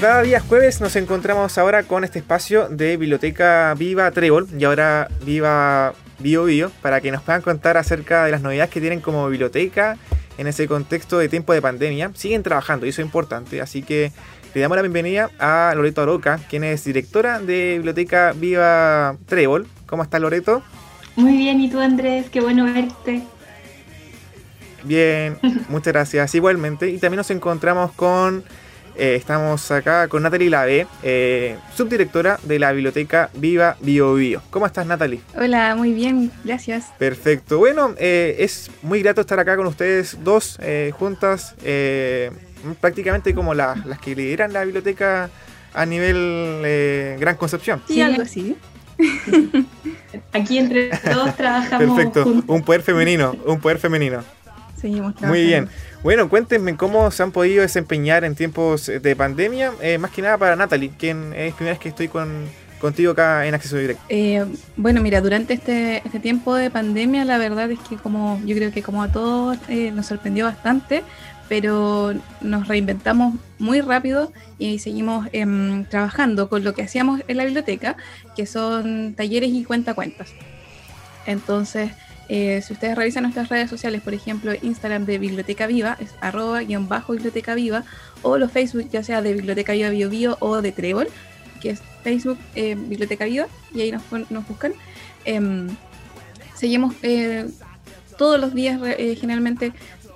como cada día jueves nos encontramos ahora con este espacio de Biblioteca Viva Trébol y ahora Viva Bio Bio para que nos puedan contar acerca de las novedades que tienen como biblioteca en ese contexto de tiempo de pandemia. Siguen trabajando y eso es importante, así que le damos la bienvenida a Loreto Aroca, quien es directora de Biblioteca Viva Trébol. ¿Cómo estás Loreto? Muy bien, ¿y tú Andrés? Qué bueno verte. Bien, muchas gracias. Igualmente. Y también nos encontramos con. Eh, estamos acá con Natalie Lave, eh, subdirectora de la biblioteca Viva Bio Bio. ¿Cómo estás, Natalie? Hola, muy bien, gracias. Perfecto. Bueno, eh, es muy grato estar acá con ustedes dos juntas, prácticamente como las que lideran la biblioteca a nivel Gran Concepción. Sí, algo así. Aquí entre todos trabajamos. Perfecto, un poder femenino, un poder femenino. Muy bien. Bueno, cuéntenme cómo se han podido desempeñar en tiempos de pandemia, eh, más que nada para Natalie, quien es primera vez que estoy con, contigo acá en Acceso Directo. Eh, bueno, mira, durante este, este tiempo de pandemia, la verdad es que como yo creo que como a todos eh, nos sorprendió bastante, pero nos reinventamos muy rápido y seguimos em, trabajando con lo que hacíamos en la biblioteca, que son talleres y cuentacuentas. Entonces, eh, si ustedes revisan nuestras redes sociales, por ejemplo, Instagram de Biblioteca Viva, es arroba guion bajo Biblioteca Viva, o los Facebook, ya sea de Biblioteca Viva Bio Bio o de Trébol, que es Facebook eh, Biblioteca Viva, y ahí nos, buscan. Em, seguimos eh, todos los días generalmente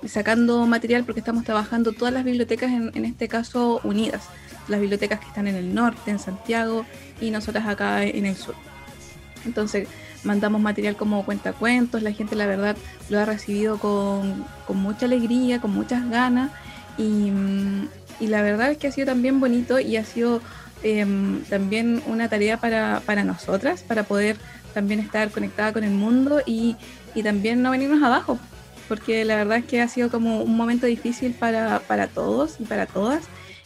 sacando material porque estamos trabajando todas las bibliotecas, en, en, este caso unidas. Las bibliotecas que están en el norte, en Santiago, y nosotras acá en el sur. Entonces, mandamos material como cuentacuentos, la gente la verdad lo ha recibido con, mucha alegría, con muchas ganas mm, y, la verdad es que ha sido también bonito y ha sido em, también una tarea para, nosotras, para poder también estar conectada con el mundo y, también no venirnos abajo, porque la verdad es que ha sido como un momento difícil para, todos y para todas.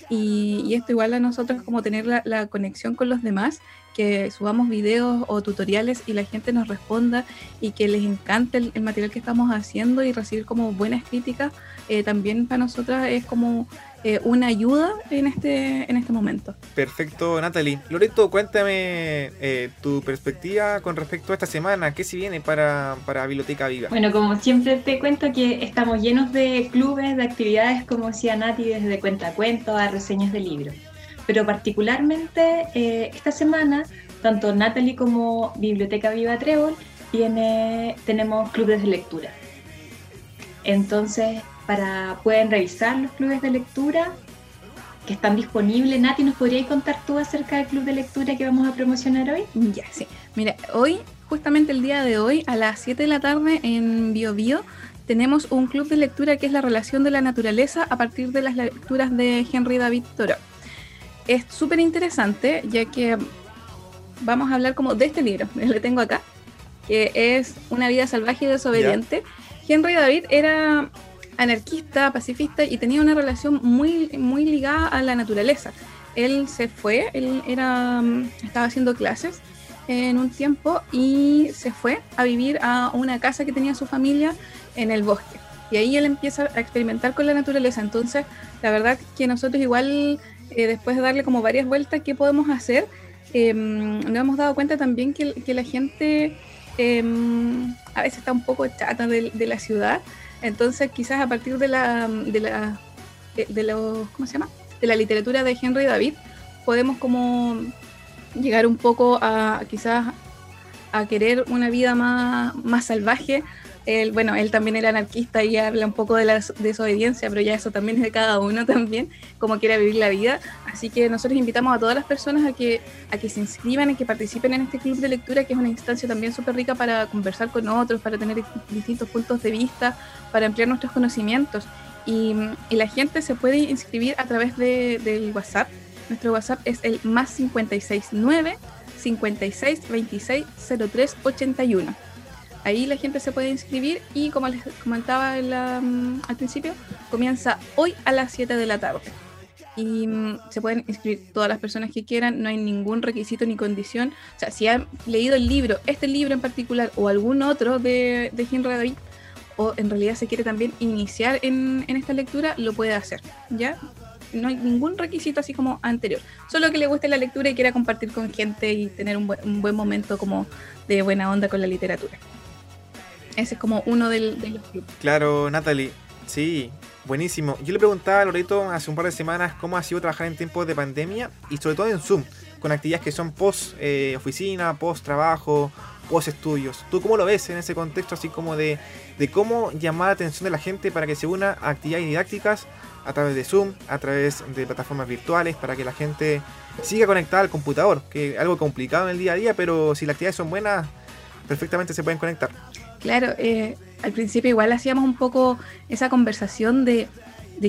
Y, esto igual a nosotros como tener la, conexión con los demás que subamos videos o tutoriales y la gente nos responda y que les encante el, material que estamos haciendo y recibir como buenas críticas, eh, también para nosotras es como eh, una ayuda en este, en este momento. Perfecto, Natalie. Loreto, cuéntame eh, tu perspectiva con respecto a esta semana. ¿Qué se viene para, para Biblioteca Viva? Bueno, como siempre te cuento que estamos llenos de clubes, de actividades, como decía Nati, desde cuentacuentos a reseñas de libros pero particularmente eh, esta semana, tanto Natalie como Biblioteca Viva Trébol tiene, tenemos clubes de lectura. Entonces, para pueden revisar los clubes de lectura que están disponibles. Nati, ¿nos podrías contar tú acerca del club de lectura que vamos a promocionar hoy? Ya, sí. Mira, hoy, justamente el día de hoy, a las 7 de la tarde en Bio Bio, tenemos un club de lectura que es la relación de la naturaleza a partir de las lecturas de Henry David Thoreau es súper interesante, ya que vamos a hablar como de este libro, le tengo acá, que es Una vida salvaje y desobediente. Henry David era anarquista, pacifista y tenía una relación muy, muy ligada a la naturaleza. Él se fue, él era, estaba haciendo clases en un tiempo y se fue a vivir a una casa que tenía su familia en el bosque. Y ahí él empieza a experimentar con la naturaleza. Entonces, la verdad que nosotros igual eh, después de darle como varias vueltas qué podemos hacer, em, nos hemos dado cuenta también que, la gente em, a veces está un poco chata de, la ciudad, entonces quizás a partir de la, de la eh, de, los, ¿cómo se llama? De la literatura de Henry David, podemos como llegar un poco a quizás a querer una vida más, más salvaje, él, bueno, él también era anarquista y habla un poco de la desobediencia, pero ya eso también es de cada uno también, cómo quiere vivir la vida. Así que nosotros invitamos a todas las personas a que, a que se inscriban y que participen en este club de lectura, que es una instancia también súper rica para conversar con otros, para tener distintos puntos de vista, para ampliar nuestros conocimientos. Y, la gente se puede inscribir a través de, del WhatsApp. Nuestro WhatsApp es el más 569 56 26 03 81 Ahí la gente se puede inscribir y como les comentaba mm, al principio, comienza hoy a las 7 de la tarde. Y mm, se pueden inscribir todas las personas que quieran, no hay ningún requisito ni condición. O sea, si han leído el libro, este libro en particular, o algún otro de, de Henry David, o en realidad se quiere también iniciar en, esta lectura, lo puede hacer, ¿ya? no hay ningún requisito así como anterior. Solo que le guste la lectura y quiera compartir con gente y tener un buen, momento como de buena onda con la literatura. Ese es como uno de los clubes. Claro, Natalie. Sí, buenísimo. Yo le preguntaba a Loreto hace un par de semanas cómo ha sido trabajar en tiempos de pandemia y sobre todo en Zoom, con actividades que son post eh, oficina, post trabajo, post estudios. ¿Tú cómo lo ves en ese contexto así como de, de cómo llamar la atención de la gente para que se una a actividades didácticas a través de Zoom, a través de plataformas virtuales, para que la gente siga conectada al computador, que es algo complicado en el día a día, pero si las actividades son buenas, perfectamente se pueden conectar. Claro, eh, al principio igual hacíamos un poco esa conversación de,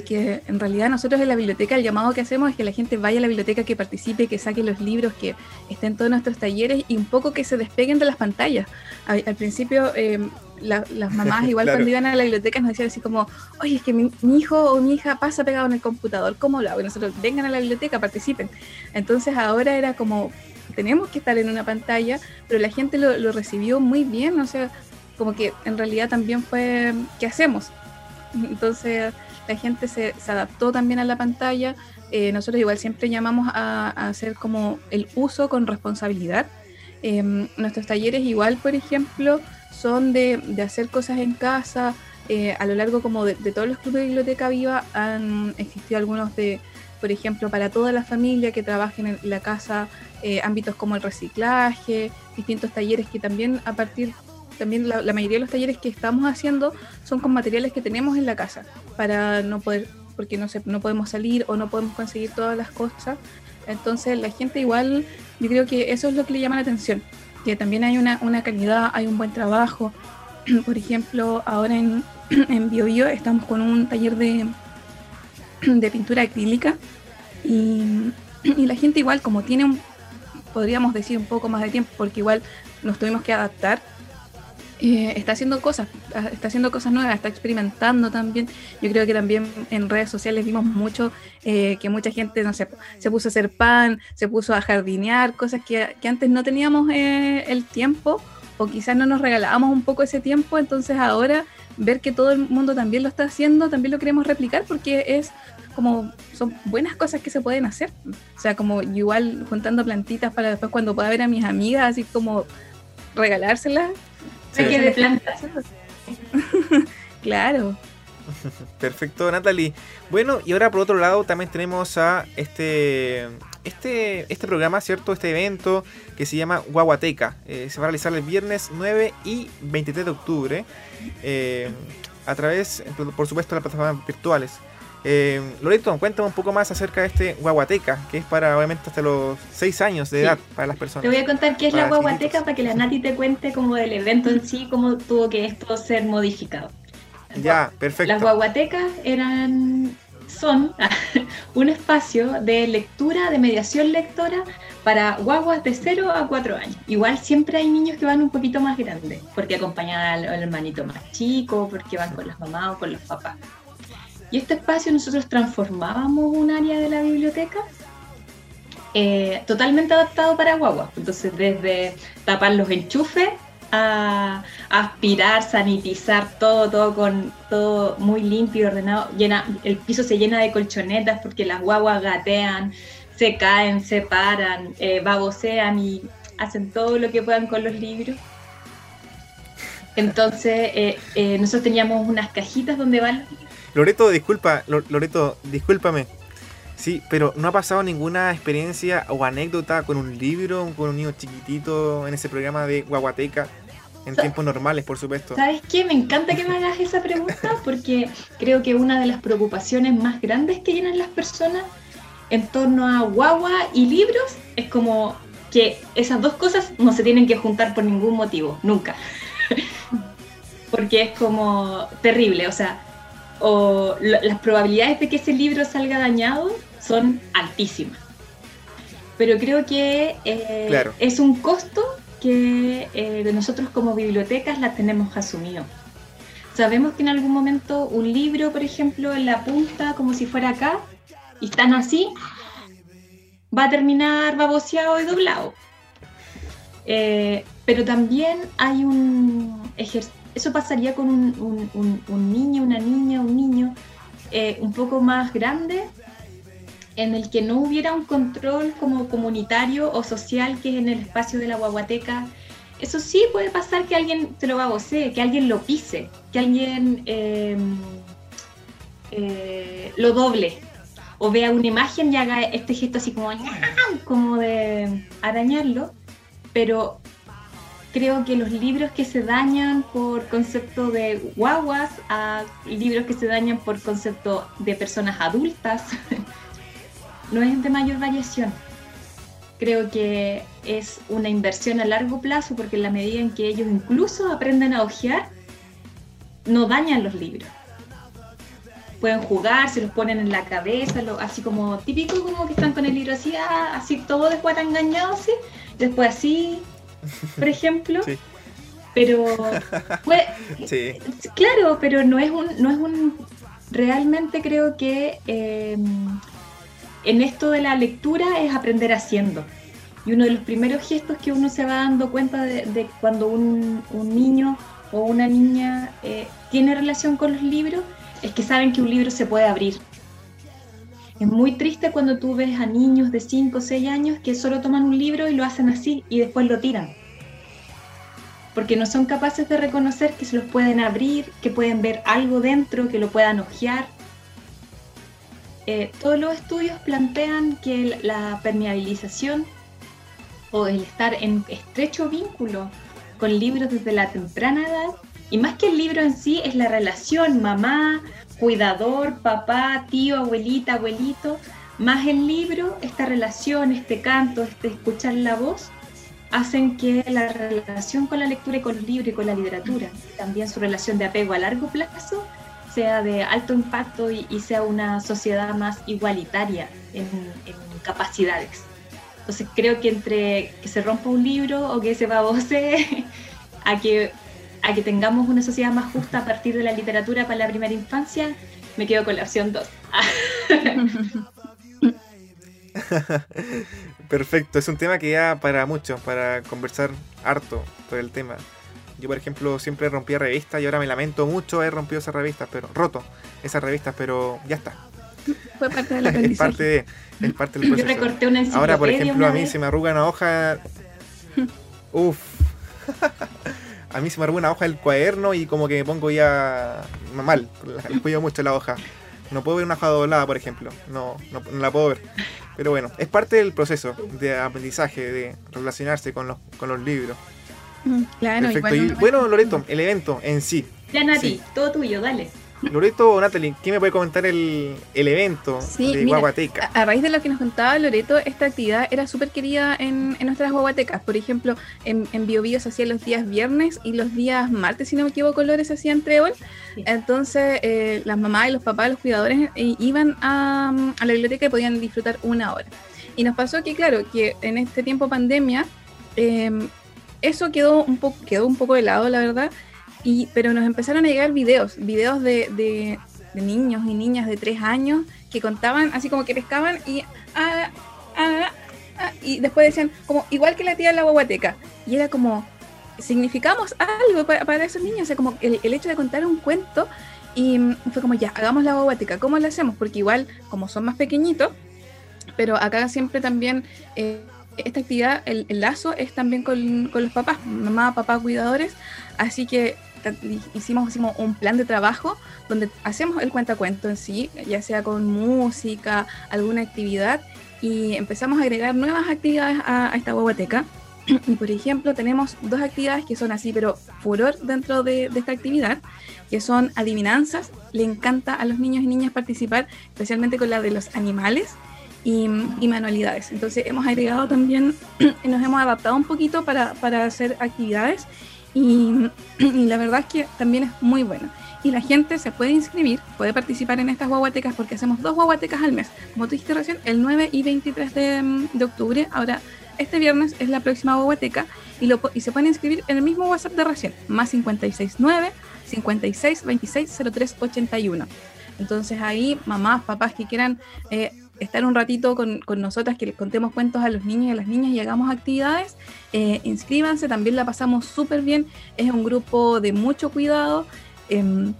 que en realidad nosotros en la biblioteca el llamado que hacemos es que la gente vaya a la biblioteca, que participe, que saque los libros, que estén todos nuestros talleres y un poco que se despeguen de las pantallas. Al, principio eh, las mamás igual cuando iban a la biblioteca nos decían así como, oye, es que mi, hijo o mi hija pasa pegado en el computador, ¿cómo lo hago? Y nosotros vengan a la biblioteca, participen. Entonces ahora era como, tenemos que estar en una pantalla, pero la gente lo, lo recibió muy bien, o sea, como que en realidad también fue, ¿qué hacemos? Entonces la gente se, se adaptó también a la pantalla. Eh, nosotros igual siempre llamamos a, hacer como el uso con responsabilidad. Em, nuestros talleres igual, por ejemplo, son de, de hacer cosas en casa. Eh, a lo largo como de, todos los clubes de biblioteca viva han existido algunos de, por ejemplo, para toda la familia que trabajen en la casa, eh, ámbitos como el reciclaje, distintos talleres que también a partir también la, mayoría de los talleres que estamos haciendo son con materiales que tenemos en la casa para no poder, porque no, sé, no podemos salir o no podemos conseguir todas las cosas. Entonces la gente igual, yo creo que eso es lo que le llama la atención, que también hay una, una calidad, hay un buen trabajo. Por ejemplo, ahora en, en BioBio estamos con un taller de, de pintura acrílica y, y la gente igual como tiene un, podríamos decir un poco más de tiempo, porque igual nos tuvimos que adaptar eh, está haciendo cosas, ah, está haciendo cosas nuevas, está experimentando también. Yo creo que también en redes sociales vimos mucho eh, que mucha gente, no sé, se puso a hacer pan, se puso a jardinear, cosas que, antes no teníamos eh, el tiempo o quizás no nos regalábamos un poco ese tiempo, entonces ahora ver que todo el mundo también lo está haciendo, también lo queremos replicar porque es como son buenas cosas que se pueden hacer. O sea, como igual juntando plantitas para después cuando pueda ver a mis amigas, así como regalárselas, de plantas. claro. Perfecto, Natalie. Bueno, y ahora por otro lado también tenemos a este este, este programa, ¿cierto? Este evento que se llama Guaguateca. Eh, se va a realizar el viernes 9 y 23 de octubre eh, a través, por supuesto, de las plataformas virtuales. Eh, Loreto, cuéntame un poco más acerca de este guaguateca, que es para obviamente hasta los 6 años de edad para las personas. Te voy a contar qué es la guaguateca para que la Nati te cuente como del evento en sí, cómo tuvo que esto ser modificado. Ya, perfecto. Las guaguatecas eran son un espacio de lectura, de mediación lectora para guaguas de 0 a 4 años. Igual siempre hay niños que van un poquito más grandes, porque acompañan al hermanito más chico, porque van con las mamás o con los papás. Y este espacio nosotros transformábamos un área de la biblioteca eh, totalmente adaptado para guagua. Entonces, desde tapar los enchufes a aspirar, sanitizar todo, todo con todo muy limpio y ordenado. Llena, el piso se llena de colchonetas porque las guaguas gatean, se caen, se paran, eh, babosean y hacen todo lo que puedan con los libros. Entonces, eh, nosotros teníamos unas cajitas donde van Loreto, disculpa, Loreto, discúlpame. Sí, pero ¿no ha pasado ninguna experiencia o anécdota con un libro, con un niño chiquitito en ese programa de Guaguateca? En tiempos normales, por supuesto. ¿Sabes qué? Me encanta que me hagas esa pregunta porque creo que una de las preocupaciones más grandes que llenan las personas en torno a guagua y libros es como que esas dos cosas no se tienen que juntar por ningún motivo, nunca. porque es como terrible, o sea, o las probabilidades de que ese libro salga dañado son altísimas. Pero creo que eh, es un costo que eh, nosotros como bibliotecas la tenemos asumido. Sabemos que en algún momento un libro, por ejemplo, en la punta, como si fuera acá, y están así, va a terminar baboseado y doblado. Eh, pero también hay un ejercicio eso pasaría con un, niño, una niña, un niño eh, un poco más grande en el que no hubiera un control como comunitario o social que es en el espacio de la guaguateca. Eso sí puede pasar que alguien se lo babosee, que alguien lo pise, que alguien em, eh, lo doble o vea una imagen y haga este gesto así como, como de arañarlo, pero creo que los libros que se dañan por concepto de guaguas a libros que se dañan por concepto de personas adultas no es de mayor variación. Creo que es una inversión a largo plazo porque en la medida en que ellos incluso aprenden a ojear, no dañan los libros. Pueden jugar, se los ponen en la cabeza, así como típico como que están con el libro así, ah, así todo después engañado, así, después así, por ejemplo. Pero, claro, pero no es un, no es un, realmente creo que em, en esto de la lectura es aprender haciendo. Y uno de los primeros gestos que uno se va dando cuenta de, cuando un, niño o una niña eh, tiene relación con los libros es que saben que un libro se puede abrir. Es muy triste cuando tú ves a niños de 5 o 6 años que solo toman un libro y lo hacen así y después lo tiran. Porque no son capaces de reconocer que se los pueden abrir, que pueden ver algo dentro, que lo puedan hojear. Eh, todos los estudios plantean que la permeabilización o el estar en estrecho vínculo con libros desde la temprana edad, y más que el libro en sí, es la relación mamá, cuidador, papá, tío, abuelita, abuelito, más el libro, esta relación, este canto, este escuchar la voz, hacen que la relación con la lectura y con los libros y con la literatura, también su relación de apego a largo plazo, sea de alto impacto y, sea una sociedad más igualitaria en, capacidades. Entonces creo que entre que se rompa un libro o que se babose a que, a que tengamos una sociedad más justa a partir de la literatura para la primera infancia, me quedo con la opción 2. Perfecto, es un tema que ya para muchos, para conversar harto sobre el tema. Yo, por ejemplo, siempre rompía revistas y ahora me lamento mucho haber rompido esas revistas, pero roto esas revistas, pero ya está. Fue parte de la es parte de, es parte del proceso. Yo recorté una Ahora, por ejemplo, a mí se me arruga una hoja. Uf. A mí se me arruga una hoja del cuaderno y como que me pongo ya mal. Le cuido mucho la hoja. No puedo ver una hoja doblada, por ejemplo. No, no, la puedo ver. Pero bueno, es parte del proceso de aprendizaje, de relacionarse con los, con los libros. Mm, claro, Perfecto. Y bueno, Loreto, el evento en sí. Ya, Nati, todo tuyo, dale. Loreto o Natalie, ¿quién me puede comentar el, evento de Guaguateca? A, raíz de lo que nos contaba Loreto, esta actividad era súper querida en, nuestras guaguatecas. Por ejemplo, en, en se hacía los días viernes y los días martes, si no me equivoco, Lore se hacían trébol. Entonces, eh, las mamás y los papás, los cuidadores, eh, iban a, la biblioteca y podían disfrutar una hora. Y nos pasó que, claro, que en este tiempo pandemia, em, eso quedó un, poco quedó un poco de lado, la verdad y, pero nos empezaron a llegar videos, videos de, de, niños y niñas de tres años que contaban así como que pescaban y, ah, ah, ah, y después decían como igual que la tía de la guaguateca. Y era como, significamos algo para, esos niños, o sea, como el, el, hecho de contar un cuento y fue como ya, hagamos la guaguateca, ¿cómo lo hacemos? Porque igual, como son más pequeñitos, pero acá siempre también... Eh, esta actividad, el, el, lazo es también con, con, los papás, mamá, papá, cuidadores, así que hicimos, hicimos un plan de trabajo donde hacemos el cuentacuento en sí, ya sea con música, alguna actividad, y empezamos a agregar nuevas actividades a, esta biblioteca. Y por ejemplo, tenemos dos actividades que son así, pero furor dentro de, esta actividad, que son adivinanzas. Le encanta a los niños y niñas participar, especialmente con la de los animales y, manualidades. Entonces hemos agregado también, nos hemos adaptado un poquito para, para hacer actividades y, la verdad es que también es muy bueno. Y la gente se puede inscribir, puede participar en estas guaguatecas porque hacemos dos guaguatecas al mes. Como tú recién, el 9 y 23 de, de octubre. Ahora, este viernes es la próxima guaguateca y, lo, y se pueden inscribir en el mismo WhatsApp de recién, más 569 56 26 03 81. Entonces ahí, mamás, papás que quieran eh, estar un ratito con, nosotras, que les contemos cuentos a los niños y a las niñas y hagamos actividades, eh, inscríbanse, también la pasamos súper bien, es un grupo de mucho cuidado. Em,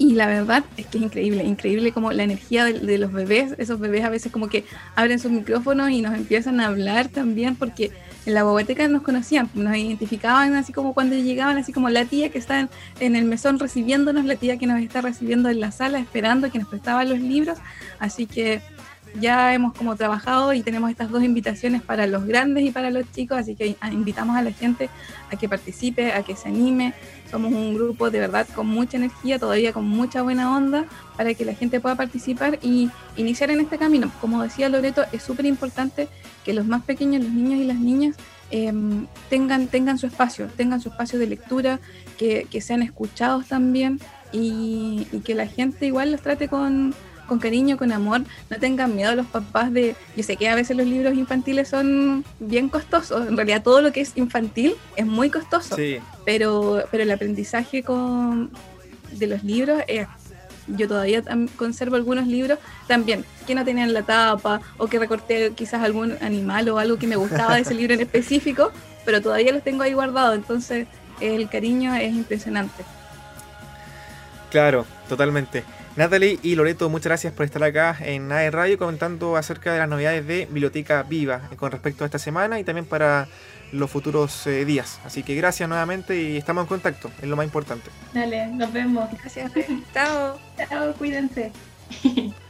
Y la verdad es que es increíble, increíble como la energía de, los bebés, esos bebés a veces como que abren sus micrófonos y nos empiezan a hablar también porque en la biblioteca nos conocían, nos identificaban así como cuando llegaban, así como la tía que está en, el mesón recibiéndonos, la tía que nos está recibiendo en la sala, esperando que nos prestaba los libros. Así que ya hemos como trabajado y tenemos estas dos invitaciones para los grandes y para los chicos, así que invitamos a la gente a que participe, a que se anime. Somos un grupo de verdad con mucha energía, todavía con mucha buena onda, para que la gente pueda participar y iniciar en este camino. Como decía Loreto, es súper importante que los más pequeños, los niños y las niñas, em, tengan, tengan su espacio, tengan su espacio de lectura, que, sean escuchados también y que la gente igual los trate con con cariño, con amor, no tengan miedo a los papás de, yo sé que a veces los libros infantiles son bien costosos, en realidad todo lo que es infantil es muy costoso, pero, pero el aprendizaje con, de los libros es yo todavía conservo algunos libros también que no tenían la tapa o que recorté quizás algún animal o algo que me gustaba de ese libro en específico, pero todavía los tengo ahí guardados, entonces el cariño es impresionante. Claro, totalmente. Natalie y Loreto, muchas gracias por estar acá en AE Radio comentando acerca de las novedades de Biblioteca Viva con respecto a esta semana y también para los futuros eh, días. Así que gracias nuevamente y estamos en contacto, es lo más importante. Dale, nos vemos. Gracias. Chao. Chao, cuídense.